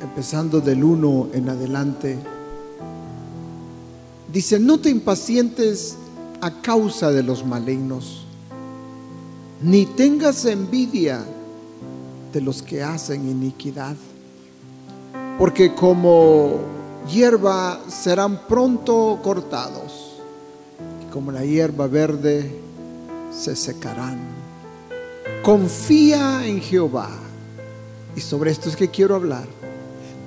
empezando del 1 en adelante, dice, no te impacientes a causa de los malignos, ni tengas envidia de los que hacen iniquidad, porque como hierba serán pronto cortados, y como la hierba verde se secarán. Confía en Jehová. Y sobre esto es que quiero hablar.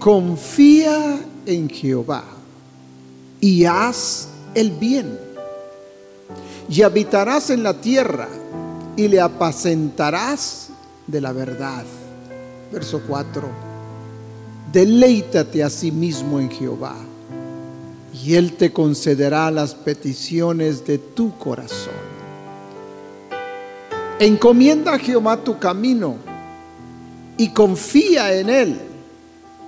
Confía en Jehová y haz el bien. Y habitarás en la tierra y le apacentarás de la verdad. Verso 4. Deleítate a sí mismo en Jehová y Él te concederá las peticiones de tu corazón. Encomienda a Jehová tu camino y confía en Él.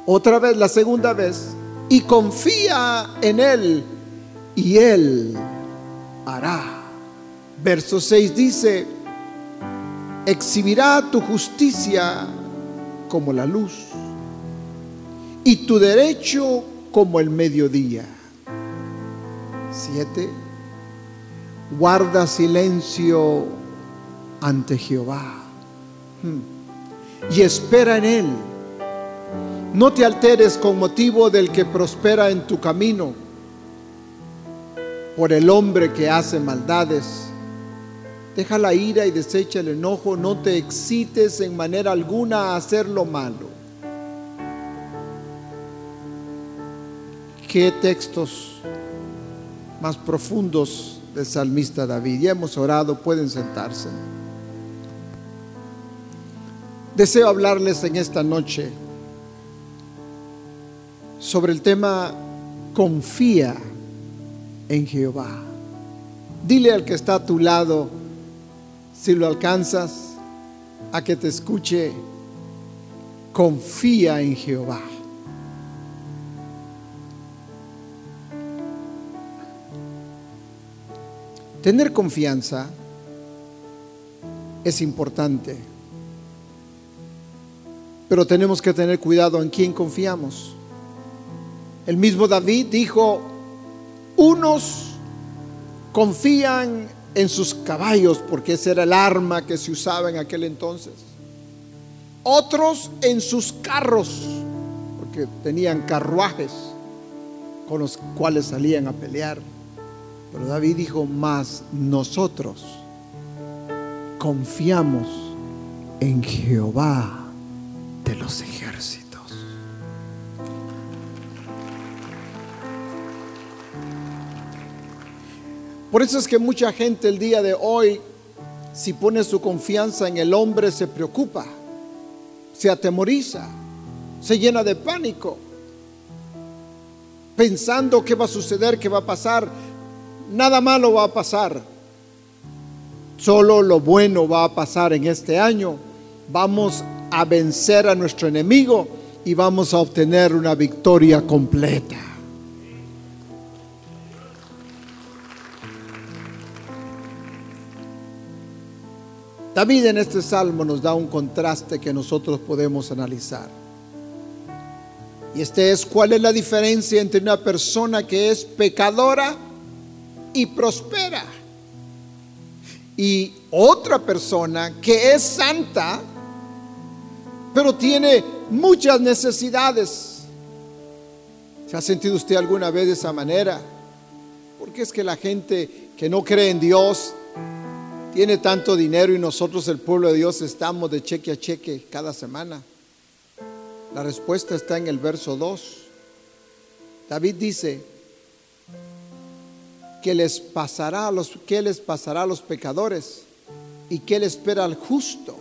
Otra vez, la segunda vez. Y confía en Él y Él hará. Verso 6 dice, exhibirá tu justicia como la luz y tu derecho como el mediodía. 7. Guarda silencio ante Jehová hmm. y espera en Él. No te alteres con motivo del que prospera en tu camino, por el hombre que hace maldades. Deja la ira y desecha el enojo, no te excites en manera alguna a hacer lo malo. Qué textos más profundos del salmista David. Ya hemos orado, pueden sentarse. Deseo hablarles en esta noche sobre el tema confía en Jehová. Dile al que está a tu lado, si lo alcanzas, a que te escuche, confía en Jehová. Tener confianza es importante pero tenemos que tener cuidado en quién confiamos. El mismo David dijo, unos confían en sus caballos, porque ese era el arma que se usaba en aquel entonces. Otros en sus carros, porque tenían carruajes con los cuales salían a pelear. Pero David dijo, más nosotros confiamos en Jehová de los ejércitos. Por eso es que mucha gente el día de hoy, si pone su confianza en el hombre, se preocupa, se atemoriza, se llena de pánico, pensando qué va a suceder, qué va a pasar. Nada malo va a pasar. Solo lo bueno va a pasar en este año. Vamos a vencer a nuestro enemigo y vamos a obtener una victoria completa. David en este salmo nos da un contraste que nosotros podemos analizar. Y este es cuál es la diferencia entre una persona que es pecadora y prospera y otra persona que es santa pero tiene muchas necesidades. ¿Se ha sentido usted alguna vez de esa manera? Porque es que la gente que no cree en Dios tiene tanto dinero y nosotros el pueblo de Dios estamos de cheque a cheque cada semana. La respuesta está en el verso 2. David dice que les pasará a los que les pasará a los pecadores y que le espera al justo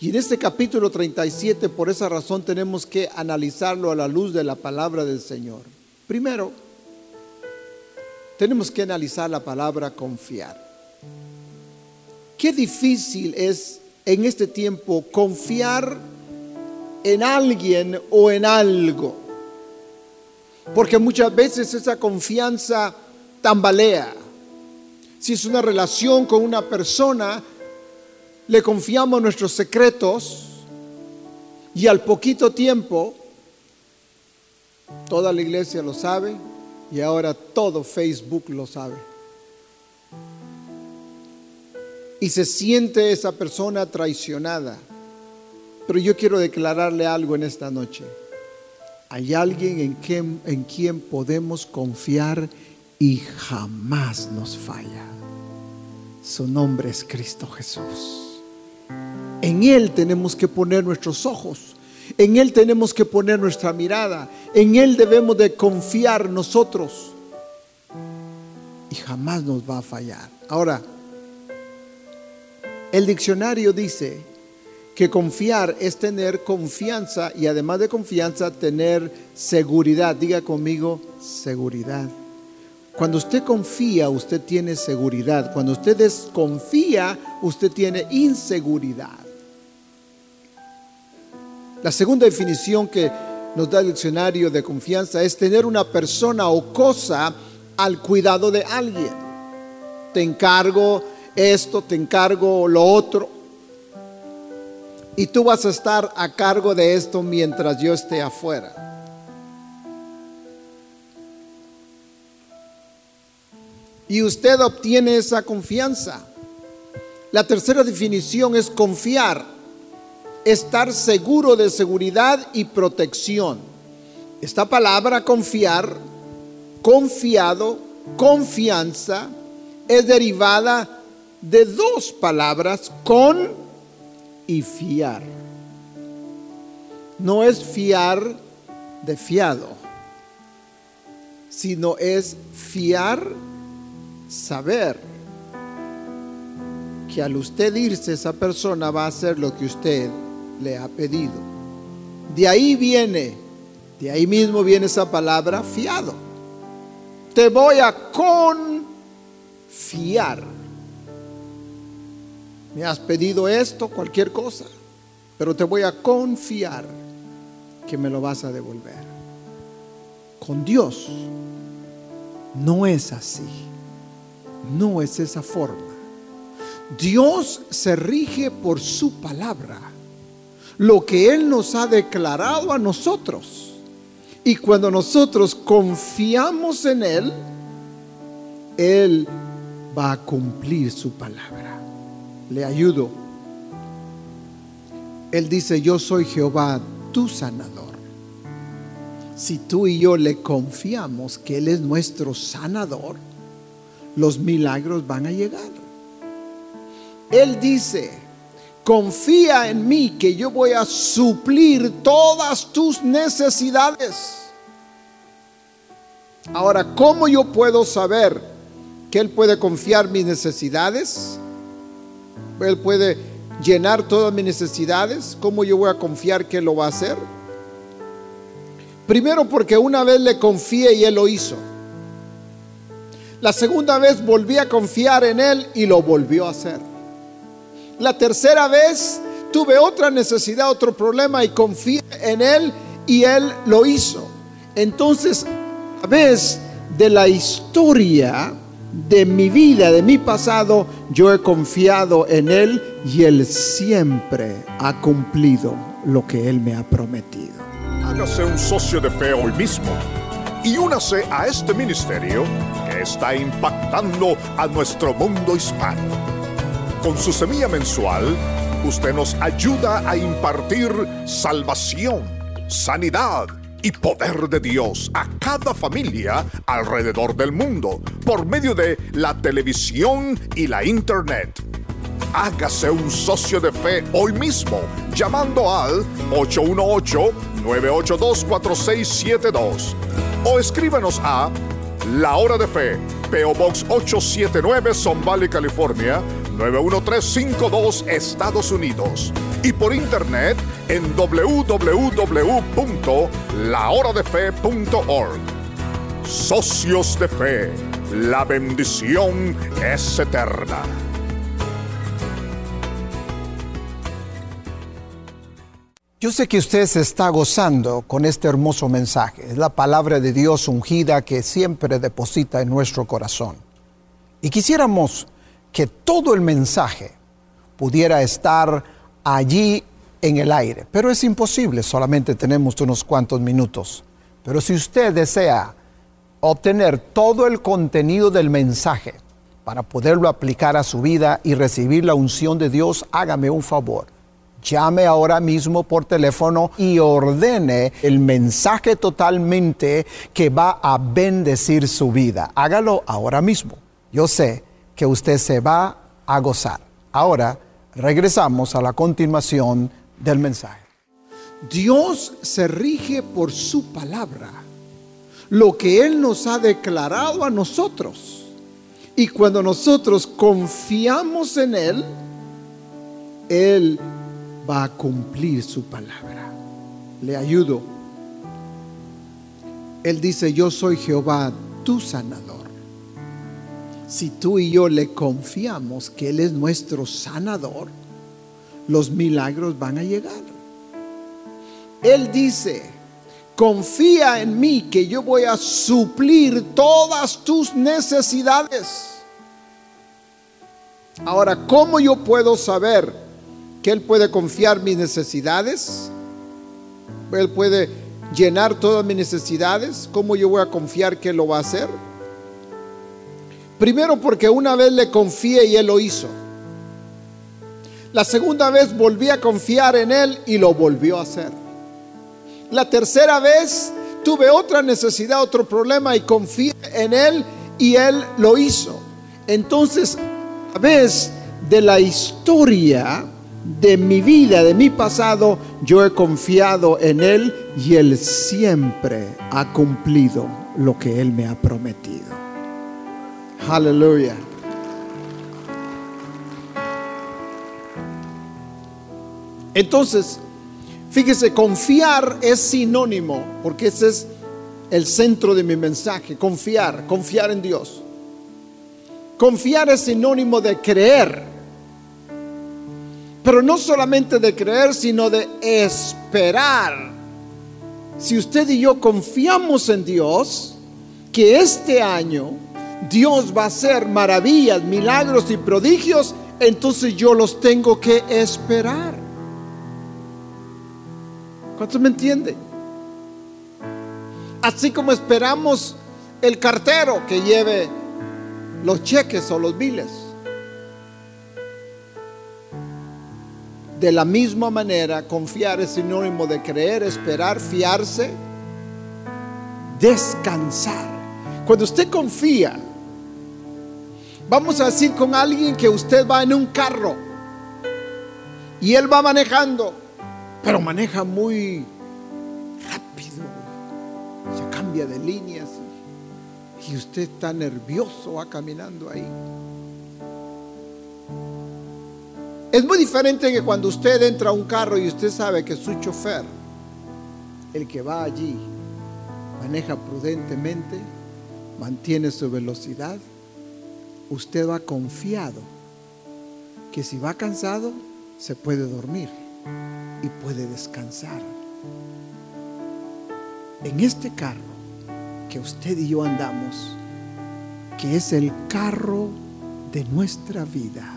Y en este capítulo 37, por esa razón, tenemos que analizarlo a la luz de la palabra del Señor. Primero, tenemos que analizar la palabra confiar. Qué difícil es en este tiempo confiar en alguien o en algo. Porque muchas veces esa confianza tambalea. Si es una relación con una persona, le confiamos nuestros secretos y al poquito tiempo toda la iglesia lo sabe y ahora todo Facebook lo sabe. Y se siente esa persona traicionada. Pero yo quiero declararle algo en esta noche. Hay alguien en quien, en quien podemos confiar y jamás nos falla. Su nombre es Cristo Jesús. En Él tenemos que poner nuestros ojos. En Él tenemos que poner nuestra mirada. En Él debemos de confiar nosotros. Y jamás nos va a fallar. Ahora, el diccionario dice que confiar es tener confianza y además de confianza tener seguridad. Diga conmigo, seguridad. Cuando usted confía, usted tiene seguridad. Cuando usted desconfía, usted tiene inseguridad. La segunda definición que nos da el diccionario de confianza es tener una persona o cosa al cuidado de alguien. Te encargo esto, te encargo lo otro. Y tú vas a estar a cargo de esto mientras yo esté afuera. Y usted obtiene esa confianza. La tercera definición es confiar estar seguro de seguridad y protección. Esta palabra confiar, confiado, confianza, es derivada de dos palabras, con y fiar. No es fiar de fiado, sino es fiar, saber que al usted irse esa persona va a hacer lo que usted le ha pedido. De ahí viene, de ahí mismo viene esa palabra fiado. Te voy a confiar. Me has pedido esto, cualquier cosa, pero te voy a confiar que me lo vas a devolver. Con Dios no es así. No es esa forma. Dios se rige por su palabra lo que Él nos ha declarado a nosotros. Y cuando nosotros confiamos en Él, Él va a cumplir su palabra. Le ayudo. Él dice, yo soy Jehová, tu sanador. Si tú y yo le confiamos que Él es nuestro sanador, los milagros van a llegar. Él dice, confía en mí que yo voy a suplir todas tus necesidades. Ahora, ¿cómo yo puedo saber que Él puede confiar mis necesidades? Él puede llenar todas mis necesidades. ¿Cómo yo voy a confiar que lo va a hacer? Primero porque una vez le confié y Él lo hizo. La segunda vez volví a confiar en Él y lo volvió a hacer. La tercera vez tuve otra necesidad, otro problema y confié en Él y Él lo hizo. Entonces, a través de la historia de mi vida, de mi pasado, yo he confiado en Él y Él siempre ha cumplido lo que Él me ha prometido. Hágase un socio de fe hoy mismo y únase a este ministerio que está impactando a nuestro mundo hispano. Con su semilla mensual, usted nos ayuda a impartir salvación, sanidad y poder de Dios a cada familia alrededor del mundo por medio de la televisión y la internet. Hágase un socio de fe hoy mismo llamando al 818-982-4672 o escríbanos a La Hora de Fe, PO Box 879, Son Valley, California 91352 Estados Unidos. Y por internet en www.lahoradefe.org. Socios de Fe, la bendición es eterna. Yo sé que usted se está gozando con este hermoso mensaje. Es la palabra de Dios ungida que siempre deposita en nuestro corazón. Y quisiéramos que todo el mensaje pudiera estar allí en el aire. Pero es imposible, solamente tenemos unos cuantos minutos. Pero si usted desea obtener todo el contenido del mensaje para poderlo aplicar a su vida y recibir la unción de Dios, hágame un favor. Llame ahora mismo por teléfono y ordene el mensaje totalmente que va a bendecir su vida. Hágalo ahora mismo. Yo sé que usted se va a gozar. Ahora regresamos a la continuación del mensaje. Dios se rige por su palabra, lo que Él nos ha declarado a nosotros. Y cuando nosotros confiamos en Él, Él va a cumplir su palabra. Le ayudo. Él dice, yo soy Jehová, tu sanador si tú y yo le confiamos que Él es nuestro sanador, los milagros van a llegar. Él dice, confía en mí que yo voy a suplir todas tus necesidades. Ahora, ¿cómo yo puedo saber que Él puede confiar mis necesidades? Él puede llenar todas mis necesidades. ¿Cómo yo voy a confiar que Él lo va a hacer? Primero porque una vez le confié y él lo hizo. La segunda vez volví a confiar en él y lo volvió a hacer. La tercera vez tuve otra necesidad, otro problema y confié en él y él lo hizo. Entonces, a vez de la historia de mi vida, de mi pasado, yo he confiado en él y él siempre ha cumplido lo que él me ha prometido. Aleluya. Entonces, fíjese, confiar es sinónimo, porque ese es el centro de mi mensaje, confiar, confiar en Dios. Confiar es sinónimo de creer, pero no solamente de creer, sino de esperar. Si usted y yo confiamos en Dios, que este año Dios va a hacer maravillas, milagros y prodigios, entonces yo los tengo que esperar. ¿Cuántos me entienden? Así como esperamos el cartero que lleve los cheques o los biles. De la misma manera, confiar es sinónimo de creer, esperar, fiarse, descansar. Cuando usted confía, Vamos a decir con alguien que usted va en un carro y él va manejando, pero maneja muy rápido, se cambia de líneas y usted está nervioso, va caminando ahí. Es muy diferente que cuando usted entra a un carro y usted sabe que su chofer, el que va allí, maneja prudentemente, mantiene su velocidad usted va confiado que si va cansado, se puede dormir y puede descansar. En este carro que usted y yo andamos, que es el carro de nuestra vida,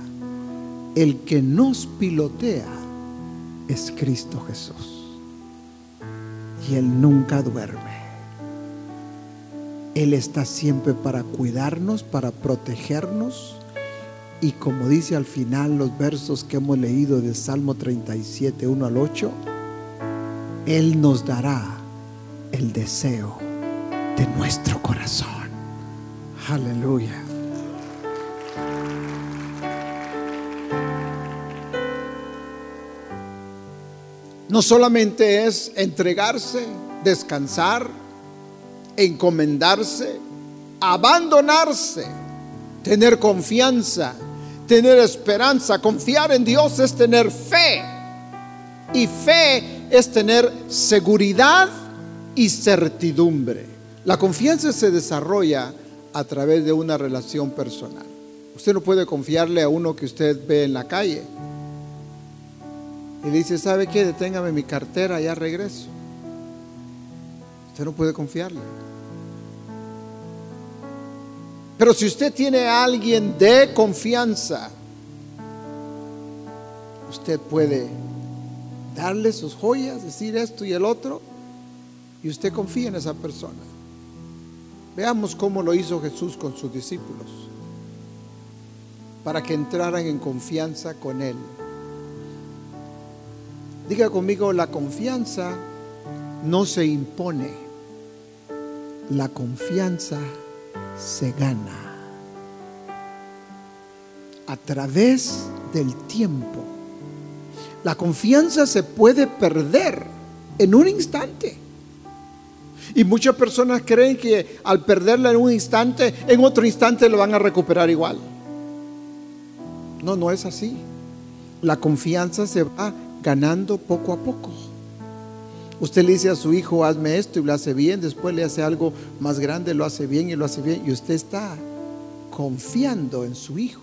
el que nos pilotea es Cristo Jesús. Y Él nunca duerme. Él está siempre para cuidarnos, para protegernos. Y como dice al final los versos que hemos leído de Salmo 37, 1 al 8, Él nos dará el deseo de nuestro corazón. Aleluya. No solamente es entregarse, descansar, encomendarse, abandonarse, tener confianza, tener esperanza. Confiar en Dios es tener fe. Y fe es tener seguridad y certidumbre. La confianza se desarrolla a través de una relación personal. Usted no puede confiarle a uno que usted ve en la calle. Y dice, ¿sabe qué? Deténgame mi cartera, ya regreso. Usted no puede confiarle. Pero si usted tiene a alguien de confianza, usted puede darle sus joyas, decir esto y el otro, y usted confía en esa persona. Veamos cómo lo hizo Jesús con sus discípulos, para que entraran en confianza con Él. Diga conmigo, la confianza no se impone, la confianza se gana a través del tiempo. La confianza se puede perder en un instante. Y muchas personas creen que al perderla en un instante, en otro instante lo van a recuperar igual. No, no es así. La confianza se va ganando poco a poco. Usted le dice a su hijo, hazme esto y lo hace bien, después le hace algo más grande, lo hace bien y lo hace bien. Y usted está confiando en su hijo,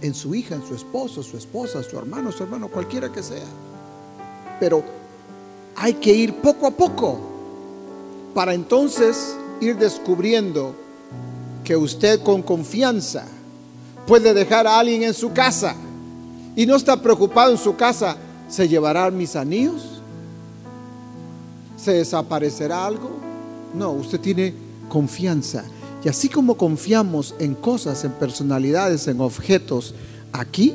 en su hija, en su esposo, su esposa, su hermano, su hermano, cualquiera que sea. Pero hay que ir poco a poco para entonces ir descubriendo que usted con confianza puede dejar a alguien en su casa y no está preocupado en su casa, ¿se llevará mis anillos? ¿Se desaparecerá algo? No, usted tiene confianza. Y así como confiamos en cosas, en personalidades, en objetos, aquí,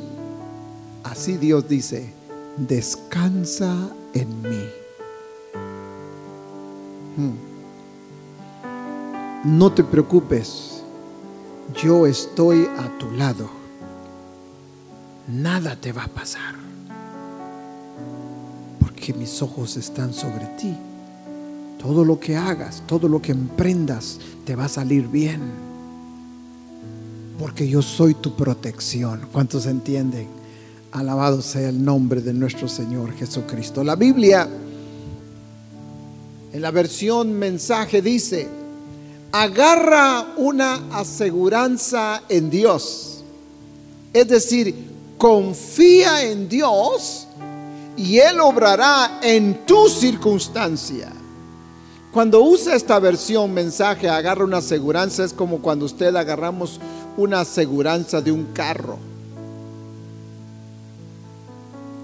así Dios dice, descansa en mí. Hmm. No te preocupes, yo estoy a tu lado. Nada te va a pasar, porque mis ojos están sobre ti. Todo lo que hagas, todo lo que emprendas, te va a salir bien. Porque yo soy tu protección. ¿Cuántos entienden? Alabado sea el nombre de nuestro Señor Jesucristo. La Biblia, en la versión mensaje, dice, agarra una aseguranza en Dios. Es decir, confía en Dios y Él obrará en tu circunstancia. Cuando usa esta versión mensaje, agarra una aseguranza, es como cuando usted agarramos una aseguranza de un carro.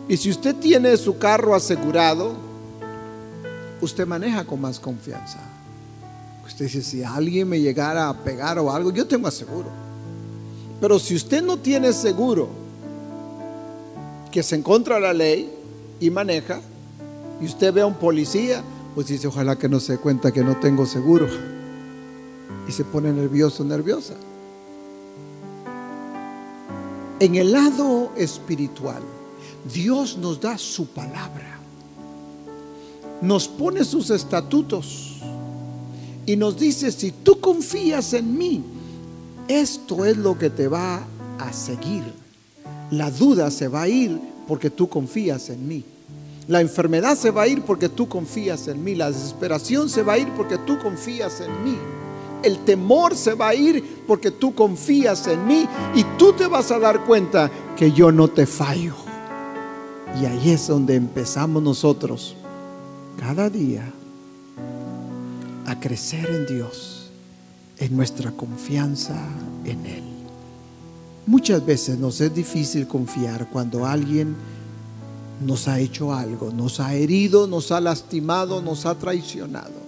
Y si usted tiene su carro asegurado, usted maneja con más confianza. Usted dice, si alguien me llegara a pegar o algo, yo tengo seguro. Pero si usted no tiene seguro, que se encuentra la ley y maneja, y usted ve a un policía, pues dice, ojalá que no se cuenta que no tengo seguro. Y se pone nervioso, nerviosa. En el lado espiritual, Dios nos da su palabra. Nos pone sus estatutos. Y nos dice, si tú confías en mí, esto es lo que te va a seguir. La duda se va a ir porque tú confías en mí. La enfermedad se va a ir porque tú confías en mí. La desesperación se va a ir porque tú confías en mí. El temor se va a ir porque tú confías en mí. Y tú te vas a dar cuenta que yo no te fallo. Y ahí es donde empezamos nosotros cada día a crecer en Dios, en nuestra confianza en Él. Muchas veces nos es difícil confiar cuando alguien nos ha hecho algo, nos ha herido, nos ha lastimado, nos ha traicionado.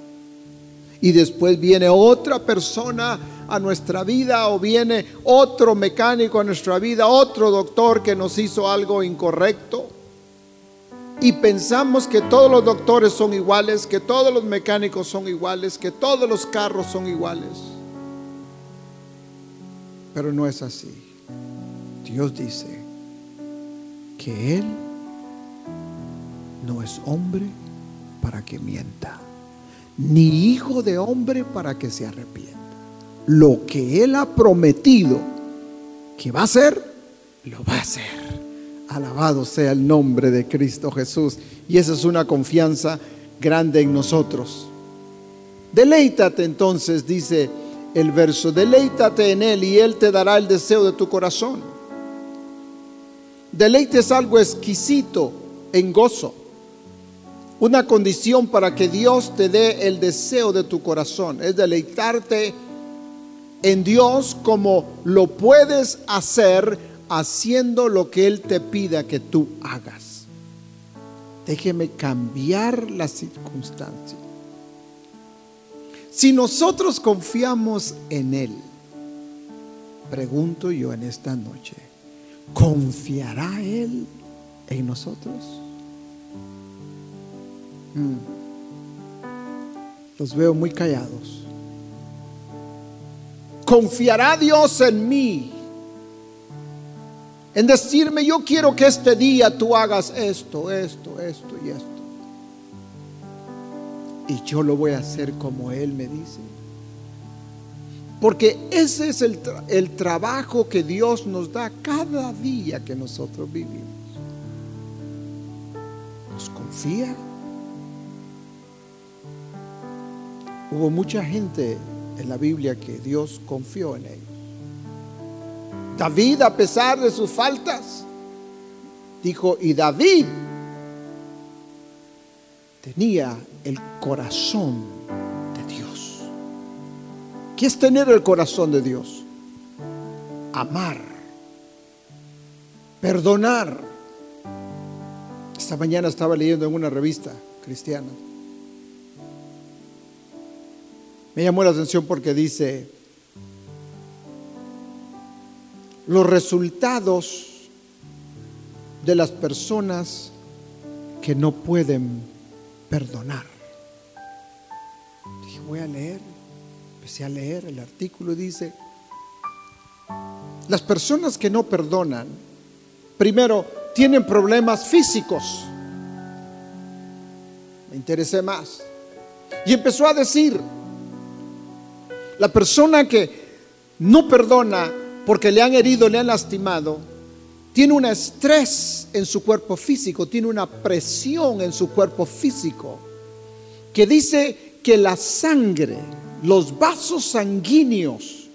Y después viene otra persona a nuestra vida o viene otro mecánico a nuestra vida, otro doctor que nos hizo algo incorrecto. Y pensamos que todos los doctores son iguales, que todos los mecánicos son iguales, que todos los carros son iguales. Pero no es así. Dios dice que Él no es hombre para que mienta, ni hijo de hombre para que se arrepienta. Lo que Él ha prometido que va a hacer, lo va a hacer. Alabado sea el nombre de Cristo Jesús. Y esa es una confianza grande en nosotros. Deleítate entonces, dice el verso, deleítate en Él y Él te dará el deseo de tu corazón. Deleite es algo exquisito en gozo, una condición para que Dios te dé el deseo de tu corazón, es deleitarte en Dios como lo puedes hacer haciendo lo que Él te pida que tú hagas. Déjeme cambiar la circunstancia. Si nosotros confiamos en Él, pregunto yo en esta noche, ¿confiará Él en nosotros? Mm. Los veo muy callados. ¿Confiará Dios en mí? En decirme, yo quiero que este día tú hagas esto, esto, esto y esto y yo lo voy a hacer como Él me dice. Porque ese es el, el, trabajo que Dios nos da cada día que nosotros vivimos. Nos confía. Hubo mucha gente en la Biblia que Dios confió en ellos. David, a pesar de sus faltas, dijo, y David tenía el corazón de Dios. ¿Qué es tener el corazón de Dios? Amar, perdonar. Esta mañana estaba leyendo en una revista cristiana. Me llamó la atención porque dice, los resultados de las personas que no pueden perdonar voy a leer. Empecé a leer el artículo y dice, las personas que no perdonan, primero, tienen problemas físicos. Me interesé más. Y empezó a decir, la persona que no perdona porque le han herido, le han lastimado, tiene un estrés en su cuerpo físico, tiene una presión en su cuerpo físico, que dice que la sangre, los vasos sanguíneos,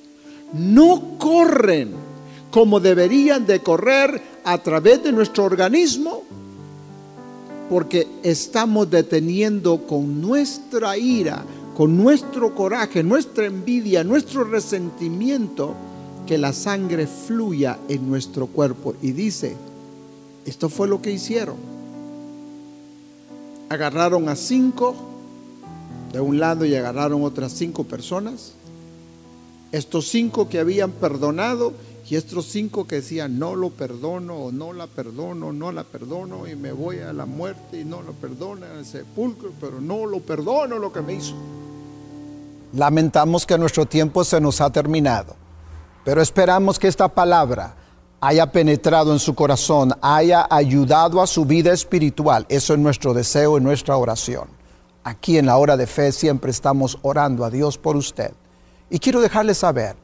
no corren como deberían de correr a través de nuestro organismo, porque estamos deteniendo con nuestra ira, con nuestro coraje, nuestra envidia, nuestro resentimiento, que la sangre fluya en nuestro cuerpo. Y dice, esto fue lo que hicieron. Agarraron a cinco de un lado y agarraron otras cinco personas. Estos cinco que habían perdonado y estos cinco que decían no lo perdono o no la perdono, no la perdono y me voy a la muerte y no lo perdono al sepulcro, pero no lo perdono lo que me hizo. Lamentamos que nuestro tiempo se nos ha terminado, pero esperamos que esta palabra haya penetrado en su corazón, haya ayudado a su vida espiritual. Eso es nuestro deseo y nuestra oración aquí en la hora de fe siempre estamos orando a Dios por usted. Y quiero dejarle saber,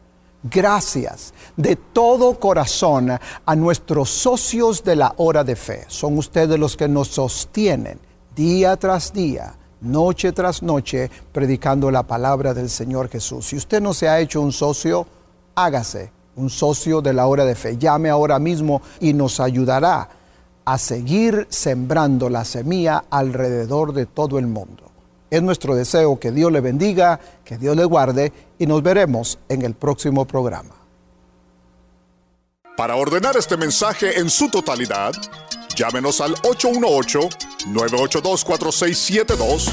gracias de todo corazón a nuestros socios de la hora de fe. Son ustedes los que nos sostienen día tras día, noche tras noche, predicando la palabra del Señor Jesús. Si usted no se ha hecho un socio, hágase un socio de la hora de fe. Llame ahora mismo y nos ayudará a seguir sembrando la semilla alrededor de todo el mundo. Es nuestro deseo que Dios le bendiga, que Dios le guarde y nos veremos en el próximo programa. Para ordenar este mensaje en su totalidad, llámenos al 818-982-4672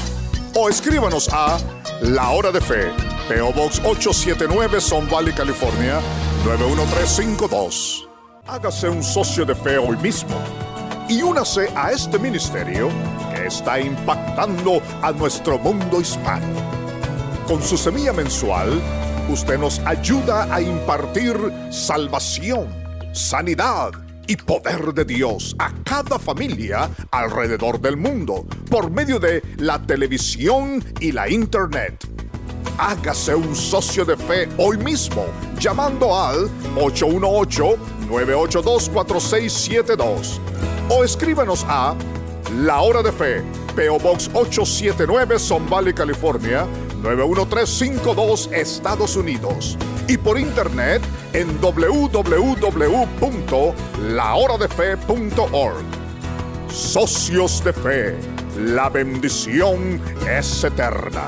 o escríbanos a La Hora de Fe, PO Box 879, Son Valley, California 91352. Hágase un socio de fe hoy mismo y únase a este ministerio que está impactando a nuestro mundo hispano. Con su semilla mensual, usted nos ayuda a impartir salvación, sanidad y poder de Dios a cada familia alrededor del mundo por medio de la televisión y la internet. Hágase un socio de fe hoy mismo llamando al 818-982-4672 o escríbanos a La Hora de Fe, PO Box 879, Son Valley, California 91352, Estados Unidos y por internet en www.lahoradefe.org. Socios de Fe, la bendición es eterna.